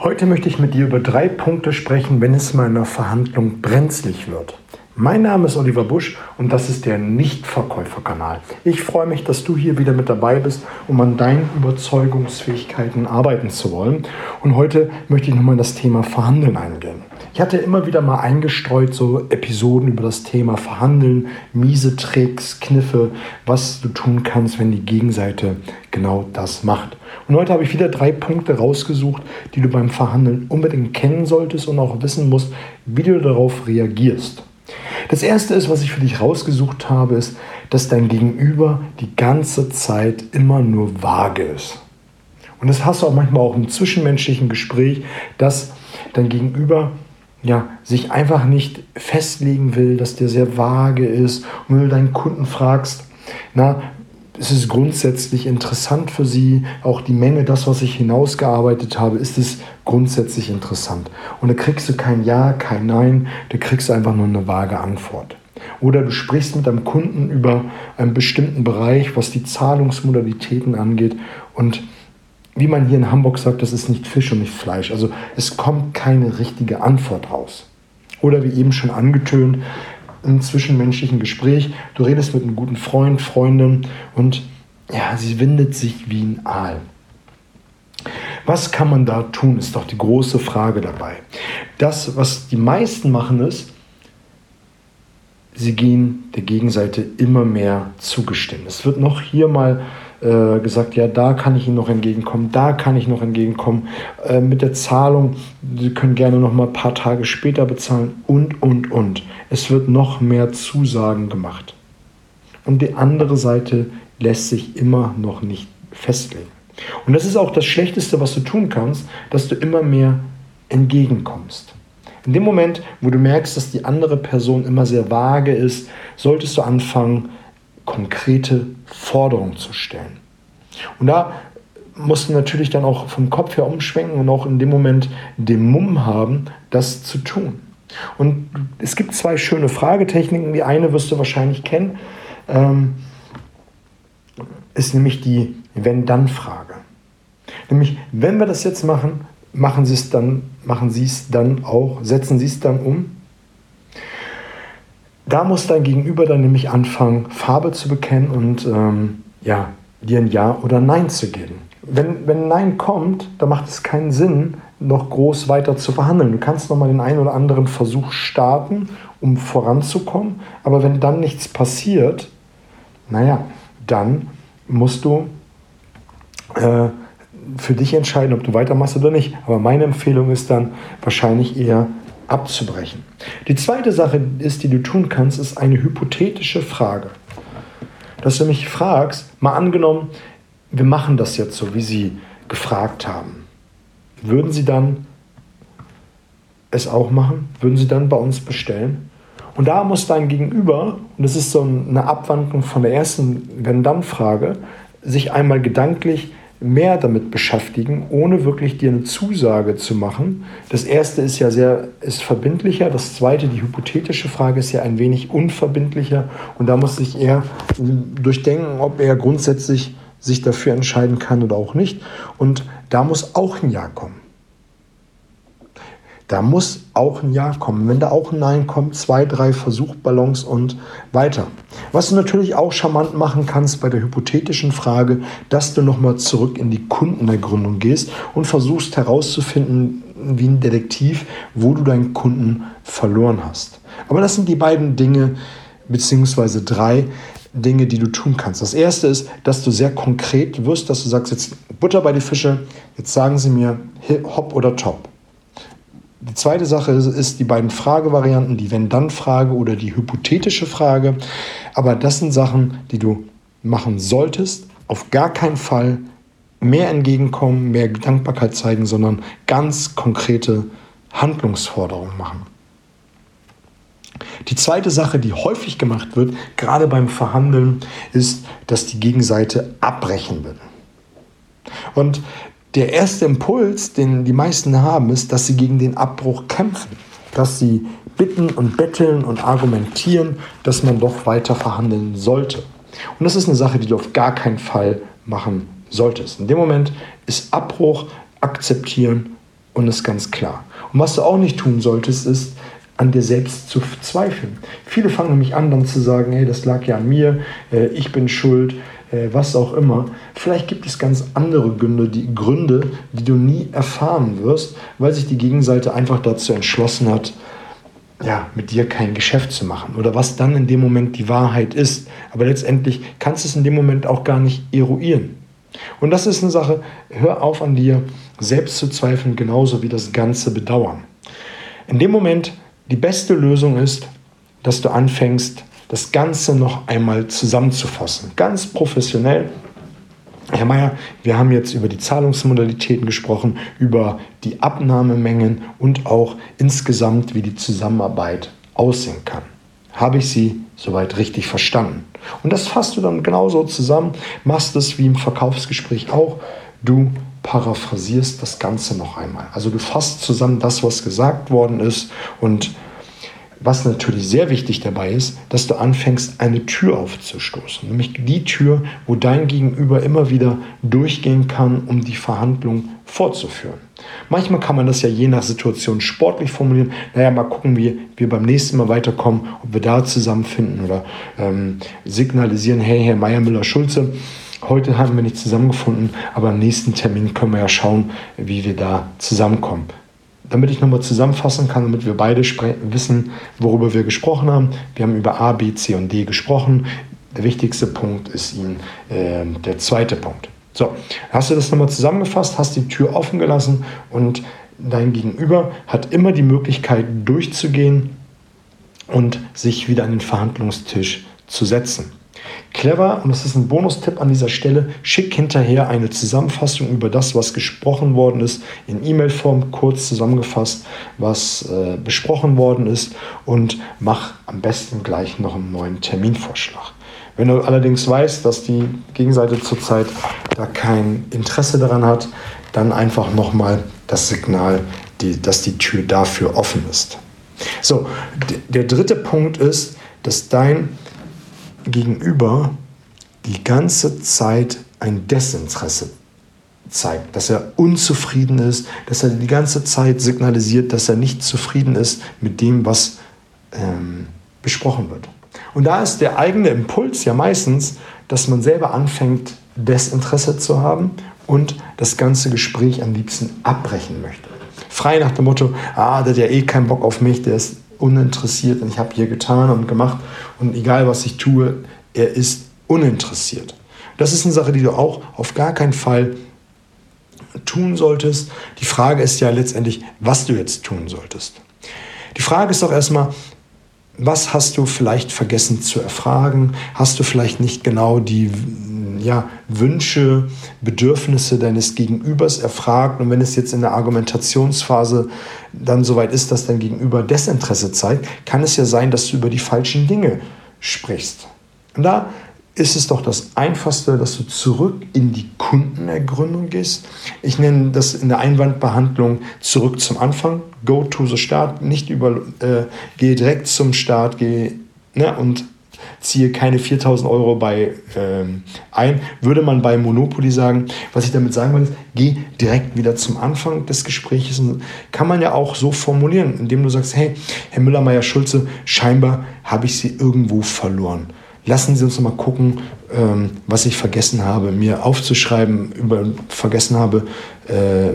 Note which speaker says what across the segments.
Speaker 1: Heute möchte ich mit dir über drei Punkte sprechen, wenn es mal in einer Verhandlung brenzlig wird. Mein Name ist Oliver Busch und das ist der Nichtverkäuferkanal. Ich freue mich, dass du hier wieder mit dabei bist, um an deinen Überzeugungsfähigkeiten arbeiten zu wollen. Und heute möchte ich nochmal das Thema Verhandeln eingehen. Ich hatte immer wieder mal eingestreut so Episoden über das Thema Verhandeln, miese Tricks, Kniffe, was du tun kannst, wenn die Gegenseite genau das macht. Und heute habe ich wieder drei Punkte rausgesucht, die du beim Verhandeln unbedingt kennen solltest und auch wissen musst, wie du darauf reagierst. Das erste ist, was ich für dich rausgesucht habe, ist, dass dein Gegenüber die ganze Zeit immer nur vage ist. Und das hast du auch manchmal auch im zwischenmenschlichen Gespräch, dass dein Gegenüber ja, sich einfach nicht festlegen will, dass der sehr vage ist. Und wenn du deinen Kunden fragst, na, ist es grundsätzlich interessant für Sie, auch die Menge, das, was ich hinausgearbeitet habe, ist es grundsätzlich interessant. Und da kriegst du kein Ja, kein Nein, da kriegst du einfach nur eine vage Antwort. Oder du sprichst mit deinem Kunden über einen bestimmten Bereich, was die Zahlungsmodalitäten angeht und wie man hier in Hamburg sagt, das ist nicht Fisch und nicht Fleisch. Also es kommt keine richtige Antwort raus. Oder wie eben schon angetönt, im zwischenmenschlichen Gespräch. Du redest mit einem guten Freund, Freundin und ja, sie windet sich wie ein Aal. Was kann man da tun, ist doch die große Frage dabei. Das, was die meisten machen, ist, sie gehen der Gegenseite immer mehr zugestehen. Es wird noch hier mal äh, gesagt, ja, da kann ich Ihnen noch entgegenkommen, da kann ich noch entgegenkommen. Äh, mit der Zahlung, Sie können gerne noch mal ein paar Tage später bezahlen und, und, und. Es wird noch mehr Zusagen gemacht. Und die andere Seite lässt sich immer noch nicht festlegen. Und das ist auch das Schlechteste, was du tun kannst, dass du immer mehr entgegenkommst. In dem Moment, wo du merkst, dass die andere Person immer sehr vage ist, solltest du anfangen, konkrete Forderungen zu stellen. Und da musst du natürlich dann auch vom Kopf her umschwenken und auch in dem Moment den Mumm haben, das zu tun. Und es gibt zwei schöne Fragetechniken. Die eine wirst du wahrscheinlich kennen, ähm, ist nämlich die Wenn-Dann-Frage. Nämlich, wenn wir das jetzt machen, machen Sie es dann, machen Sie es dann auch, setzen Sie es dann um da muss dein Gegenüber dann nämlich anfangen, Farbe zu bekennen und ähm, ja, dir ein Ja oder Nein zu geben. Wenn, wenn Nein kommt, dann macht es keinen Sinn, noch groß weiter zu verhandeln. Du kannst noch mal den einen oder anderen Versuch starten, um voranzukommen, aber wenn dann nichts passiert, naja, dann musst du äh, für dich entscheiden, ob du weitermachst oder nicht. Aber meine Empfehlung ist dann wahrscheinlich eher abzubrechen. Die zweite Sache ist, die du tun kannst, ist eine hypothetische Frage. Dass du mich fragst, mal angenommen, wir machen das jetzt so, wie Sie gefragt haben. Würden Sie dann es auch machen? Würden Sie dann bei uns bestellen? Und da muss dein Gegenüber, und das ist so eine Abwandlung von der ersten Wenn-Dann-Frage, sich einmal gedanklich mehr damit beschäftigen, ohne wirklich dir eine Zusage zu machen. Das erste ist ja sehr ist verbindlicher, das zweite, die hypothetische Frage, ist ja ein wenig unverbindlicher und da muss sich eher durchdenken, ob er grundsätzlich sich dafür entscheiden kann oder auch nicht. Und da muss auch ein Ja kommen. Da muss auch ein Ja kommen. Wenn da auch ein Nein kommt, zwei, drei Versuchballons und weiter. Was du natürlich auch charmant machen kannst bei der hypothetischen Frage, dass du nochmal zurück in die Kundenergründung gehst und versuchst herauszufinden, wie ein Detektiv, wo du deinen Kunden verloren hast. Aber das sind die beiden Dinge, beziehungsweise drei Dinge, die du tun kannst. Das erste ist, dass du sehr konkret wirst, dass du sagst, jetzt Butter bei die Fische, jetzt sagen sie mir hopp oder top. Die zweite Sache ist, ist die beiden Fragevarianten, die Wenn-Dann-Frage oder die hypothetische Frage. Aber das sind Sachen, die du machen solltest. Auf gar keinen Fall mehr entgegenkommen, mehr Dankbarkeit zeigen, sondern ganz konkrete Handlungsforderungen machen. Die zweite Sache, die häufig gemacht wird, gerade beim Verhandeln, ist, dass die Gegenseite abbrechen will. Und der erste Impuls, den die meisten haben, ist, dass sie gegen den Abbruch kämpfen, dass sie bitten und betteln und argumentieren, dass man doch weiter verhandeln sollte. Und das ist eine Sache, die du auf gar keinen Fall machen solltest. In dem Moment ist Abbruch akzeptieren und ist ganz klar. Und was du auch nicht tun solltest, ist, an dir selbst zu zweifeln. Viele fangen nämlich an, dann zu sagen, hey, das lag ja an mir, äh, ich bin schuld, äh, was auch immer. Vielleicht gibt es ganz andere Gründe die, Gründe, die du nie erfahren wirst, weil sich die Gegenseite einfach dazu entschlossen hat, ja, mit dir kein Geschäft zu machen oder was dann in dem Moment die Wahrheit ist. Aber letztendlich kannst du es in dem Moment auch gar nicht eruieren. Und das ist eine Sache, hör auf an dir selbst zu zweifeln, genauso wie das ganze Bedauern. In dem Moment, die beste Lösung ist, dass du anfängst, das Ganze noch einmal zusammenzufassen. Ganz professionell. Herr Mayer, wir haben jetzt über die Zahlungsmodalitäten gesprochen, über die Abnahmemengen und auch insgesamt, wie die Zusammenarbeit aussehen kann. Habe ich Sie soweit richtig verstanden? Und das fasst du dann genauso zusammen, machst es wie im Verkaufsgespräch auch. Du paraphrasierst das Ganze noch einmal. Also du fasst zusammen das, was gesagt worden ist und was natürlich sehr wichtig dabei ist, dass du anfängst, eine Tür aufzustoßen. Nämlich die Tür, wo dein Gegenüber immer wieder durchgehen kann, um die Verhandlung fortzuführen. Manchmal kann man das ja je nach Situation sportlich formulieren. Naja, mal gucken, wie wir beim nächsten Mal weiterkommen, ob wir da zusammenfinden oder ähm, signalisieren, hey, Herr Meier, Müller, Schulze, heute haben wir nicht zusammengefunden, aber am nächsten Termin können wir ja schauen, wie wir da zusammenkommen damit ich nochmal zusammenfassen kann, damit wir beide wissen, worüber wir gesprochen haben. Wir haben über A, B, C und D gesprochen. Der wichtigste Punkt ist Ihnen äh, der zweite Punkt. So, hast du das nochmal zusammengefasst, hast die Tür offen gelassen und dein Gegenüber hat immer die Möglichkeit durchzugehen und sich wieder an den Verhandlungstisch zu setzen. Clever, und das ist ein Bonustipp an dieser Stelle, schick hinterher eine Zusammenfassung über das, was gesprochen worden ist, in E-Mail-Form kurz zusammengefasst, was äh, besprochen worden ist und mach am besten gleich noch einen neuen Terminvorschlag. Wenn du allerdings weißt, dass die Gegenseite zurzeit da kein Interesse daran hat, dann einfach nochmal das Signal, die, dass die Tür dafür offen ist. So, der dritte Punkt ist, dass dein Gegenüber die ganze Zeit ein Desinteresse zeigt, dass er unzufrieden ist, dass er die ganze Zeit signalisiert, dass er nicht zufrieden ist mit dem, was ähm, besprochen wird. Und da ist der eigene Impuls ja meistens, dass man selber anfängt, Desinteresse zu haben und das ganze Gespräch am liebsten abbrechen möchte. Frei nach dem Motto, ah, der hat ja eh keinen Bock auf mich, der ist uninteressiert und ich habe hier getan und gemacht und egal was ich tue, er ist uninteressiert. Das ist eine Sache, die du auch auf gar keinen Fall tun solltest. Die Frage ist ja letztendlich, was du jetzt tun solltest. Die Frage ist doch erstmal, was hast du vielleicht vergessen zu erfragen? Hast du vielleicht nicht genau die ja, Wünsche, Bedürfnisse deines Gegenübers erfragt? Und wenn es jetzt in der Argumentationsphase dann soweit ist, dass dein Gegenüber Desinteresse zeigt, kann es ja sein, dass du über die falschen Dinge sprichst. Und da ist es doch das Einfachste, dass du zurück in die Kundenergründung gehst. Ich nenne das in der Einwandbehandlung zurück zum Anfang. Go to the Start, nicht über, äh, gehe direkt zum Start, gehe ne, und ziehe keine 4000 Euro bei ähm, ein. Würde man bei Monopoly sagen, was ich damit sagen will, ist, geh direkt wieder zum Anfang des Gesprächs. Kann man ja auch so formulieren, indem du sagst, hey, Herr Müller-Meyer-Schulze, scheinbar habe ich Sie irgendwo verloren lassen Sie uns mal gucken, ähm, was ich vergessen habe, mir aufzuschreiben, über, vergessen habe, äh,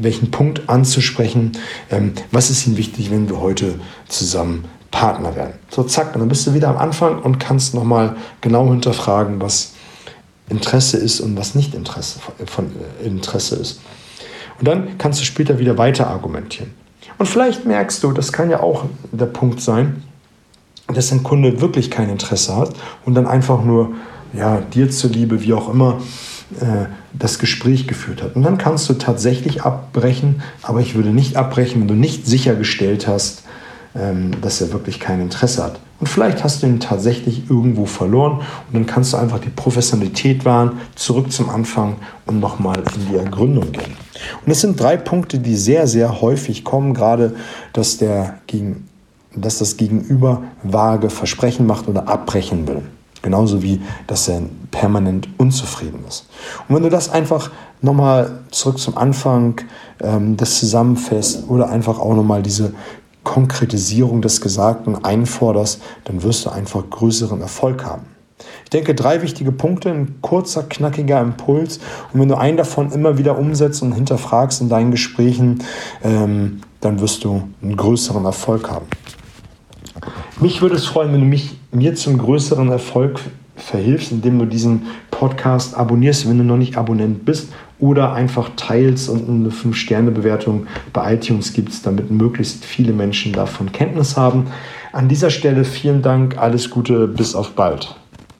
Speaker 1: welchen Punkt anzusprechen. Ähm, was ist Ihnen wichtig, wenn wir heute zusammen Partner werden? So, zack, und dann bist du wieder am Anfang und kannst nochmal genau hinterfragen, was Interesse ist und was nicht Interesse, von, äh, Interesse ist. Und dann kannst du später wieder weiter argumentieren. Und vielleicht merkst du, das kann ja auch der Punkt sein, dass ein Kunde wirklich kein Interesse hat und dann einfach nur ja, dir zuliebe, wie auch immer, äh, das Gespräch geführt hat. Und dann kannst du tatsächlich abbrechen, aber ich würde nicht abbrechen, wenn du nicht sichergestellt hast, dass er wirklich kein Interesse hat. Und vielleicht hast du ihn tatsächlich irgendwo verloren und dann kannst du einfach die Professionalität wahren, zurück zum Anfang und nochmal in die Ergründung gehen. Und es sind drei Punkte, die sehr, sehr häufig kommen, gerade dass der dass das Gegenüber vage Versprechen macht oder abbrechen will. Genauso wie, dass er permanent unzufrieden ist. Und wenn du das einfach nochmal zurück zum Anfang ähm, des Zusammenfasst oder einfach auch nochmal diese Konkretisierung des Gesagten einforderst, dann wirst du einfach größeren Erfolg haben. Ich denke, drei wichtige Punkte, ein kurzer, knackiger Impuls. Und wenn du einen davon immer wieder umsetzt und hinterfragst in deinen Gesprächen, ähm, dann wirst du einen größeren Erfolg haben. Mich würde es freuen, wenn du mich, mir zum größeren Erfolg verhilfst, indem du diesen Podcast abonnierst, wenn du noch nicht Abonnent bist, oder einfach teilst und eine 5-Sterne-Bewertung bei iTunes gibst, damit möglichst viele Menschen davon Kenntnis haben. An dieser Stelle vielen Dank, alles Gute, bis auf bald.